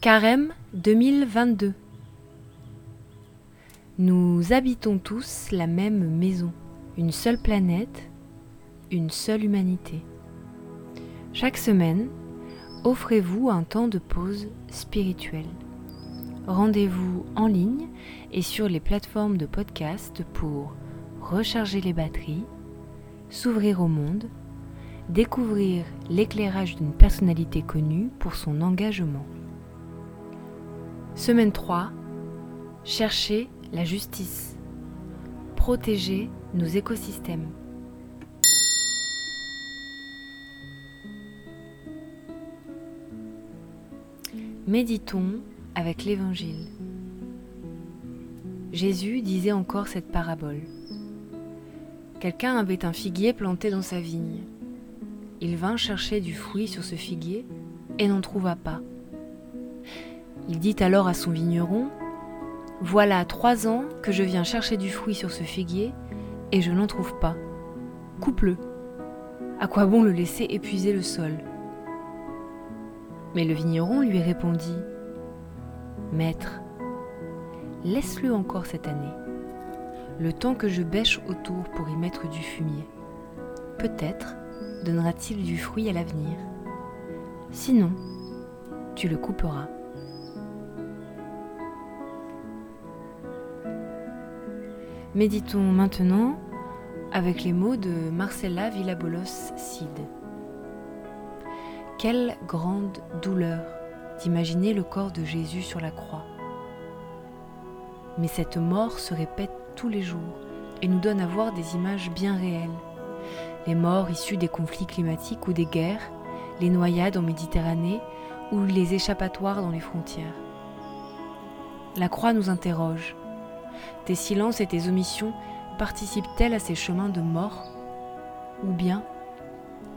Carême 2022 Nous habitons tous la même maison, une seule planète, une seule humanité. Chaque semaine, offrez-vous un temps de pause spirituelle. Rendez-vous en ligne et sur les plateformes de podcast pour recharger les batteries, s'ouvrir au monde, découvrir l'éclairage d'une personnalité connue pour son engagement. Semaine 3. Chercher la justice. Protéger nos écosystèmes. Méditons avec l'Évangile. Jésus disait encore cette parabole. Quelqu'un avait un figuier planté dans sa vigne. Il vint chercher du fruit sur ce figuier et n'en trouva pas. Il dit alors à son vigneron, Voilà trois ans que je viens chercher du fruit sur ce figuier et je n'en trouve pas. Coupe-le. À quoi bon le laisser épuiser le sol? Mais le vigneron lui répondit, Maître, laisse-le encore cette année, le temps que je bêche autour pour y mettre du fumier. Peut-être donnera-t-il du fruit à l'avenir. Sinon, tu le couperas. Méditons maintenant avec les mots de Marcella Villabolos Cid. Quelle grande douleur d'imaginer le corps de Jésus sur la croix. Mais cette mort se répète tous les jours et nous donne à voir des images bien réelles. Les morts issus des conflits climatiques ou des guerres, les noyades en Méditerranée ou les échappatoires dans les frontières. La croix nous interroge. Tes silences et tes omissions participent-elles à ces chemins de mort? Ou bien,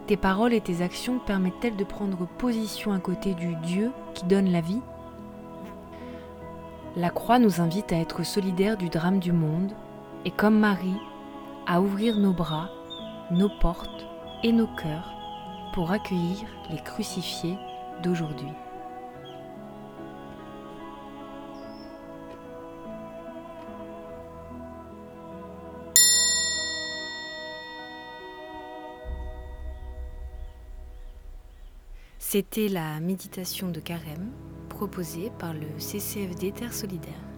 tes paroles et tes actions permettent-elles de prendre position à côté du Dieu qui donne la vie? La croix nous invite à être solidaires du drame du monde et comme Marie, à ouvrir nos bras, nos portes et nos cœurs pour accueillir les crucifiés d'aujourd'hui. C'était la méditation de carême proposée par le CCFD Terre Solidaire.